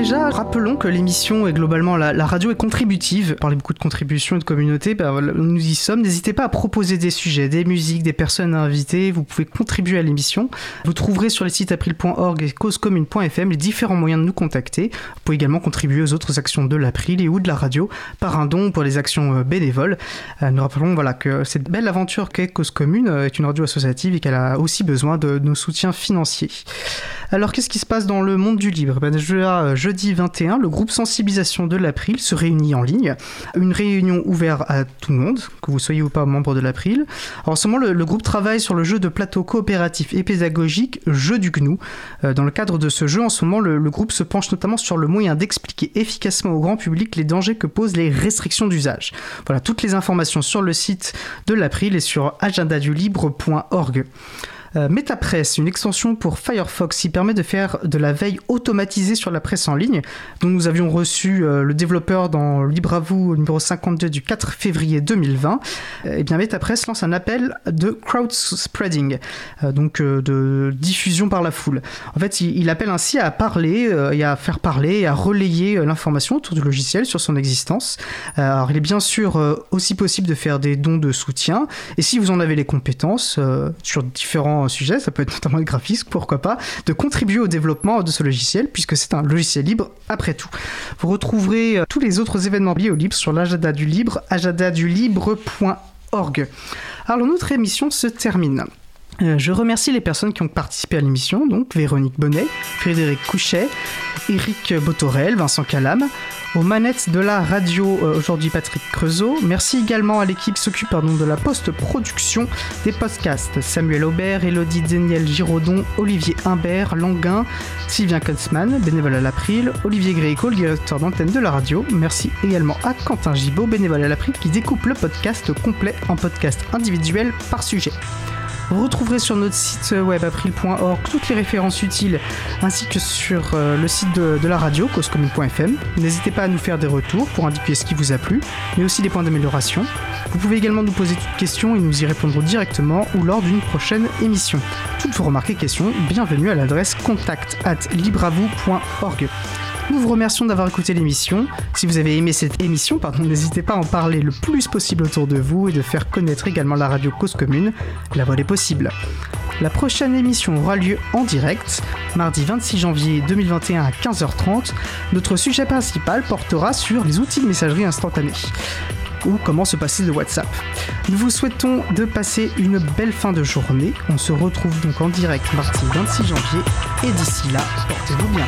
déjà, rappelons que l'émission est globalement, la, radio est contributive. On parlait beaucoup de contributions et de communauté, ben, nous y sommes. N'hésitez pas à proposer des sujets, des musiques, des personnes à inviter. Vous pouvez contribuer à l'émission. Vous trouverez sur les sites april.org et causecommune.fm les différents moyens de nous contacter. Vous pouvez également contribuer aux autres actions de l'April et ou de la radio par un don pour les actions euh, bénévoles. Euh, nous rappelons voilà, que cette belle aventure qu'est Cause Commune euh, est une radio associative et qu'elle a aussi besoin de nos soutiens financiers. Alors qu'est-ce qui se passe dans le monde du libre? Ben, Jeudi 21, le groupe sensibilisation de l'April se réunit en ligne. Une réunion ouverte à tout le monde, que vous soyez ou pas membre de l'April. En ce moment, le, groupe travaille sur le jeu de plateau coopératif et pédagogique Jeu du GNU. Euh, dans le cadre de ce jeu, en ce moment, le, le groupe se penche notamment sur le moyen d'expliquer efficacement au grand public les dangers que posent les restrictions d'usage. Voilà, toutes les informations sur le site de l'April et sur agendadulibre.org. Euh, MetaPress, une extension pour Firefox qui permet de faire de la veille automatisée sur la presse en ligne, dont nous avions reçu euh, le développeur dans Libre numéro 52 du 4 février 2020. et euh, eh bien MetaPress lance un appel de crowd spreading, donc de diffusion par la foule. En fait, il, il appelle ainsi à parler et à faire parler et à relayer l'information autour du logiciel sur son existence. alors, il est bien sûr aussi possible de faire des dons de soutien, et si vous en avez les compétences sur différents sujet, ça peut être notamment le graphisme, pourquoi pas, de contribuer au développement de ce logiciel, puisque c'est un logiciel libre après tout. Vous retrouverez euh, tous les autres événements liés au libre sur l'agenda du libre, agendadulibre.org. Alors notre émission se termine. Euh, je remercie les personnes qui ont participé à l'émission, donc Véronique Bonnet, Frédéric Couchet, Eric Botorel, Vincent Calam, aux manettes de la radio euh, aujourd'hui Patrick Creusot. Merci également à l'équipe qui s'occupe de la post-production des podcasts. Samuel Aubert, Elodie Daniel Giraudon, Olivier Imbert, Languin, Sylvien Kunzmann, bénévole à l'April, Olivier Gréco, le directeur d'antenne de la radio. Merci également à Quentin Gibaud, bénévole à l'April, qui découpe le podcast complet en podcast individuel par sujet. Vous retrouverez sur notre site web april.org toutes les références utiles ainsi que sur euh, le site de, la radio causecommune.fm. N'hésitez pas à nous faire des retours pour indiquer ce qui vous a plu, mais aussi des points d'amélioration. Vous pouvez également nous poser toutes questions et nous y répondrons directement ou lors d'une prochaine émission. Toutes vos remarques et questions, bienvenue à l'adresse contact at libravou.org. Nous vous remercions d'avoir écouté l'émission. Si vous avez aimé cette émission, n'hésitez pas à en parler le plus possible autour de vous et de faire connaître également la radio Cause Commune. La voix est possible. La prochaine émission aura lieu en direct, mardi 26 janvier 2021 à 15h30. Notre sujet principal portera sur les outils de messagerie instantanée ou comment se passer de WhatsApp. Nous vous souhaitons de passer une belle fin de journée. On se retrouve donc en direct mardi 26 janvier et d'ici là, portez-vous bien.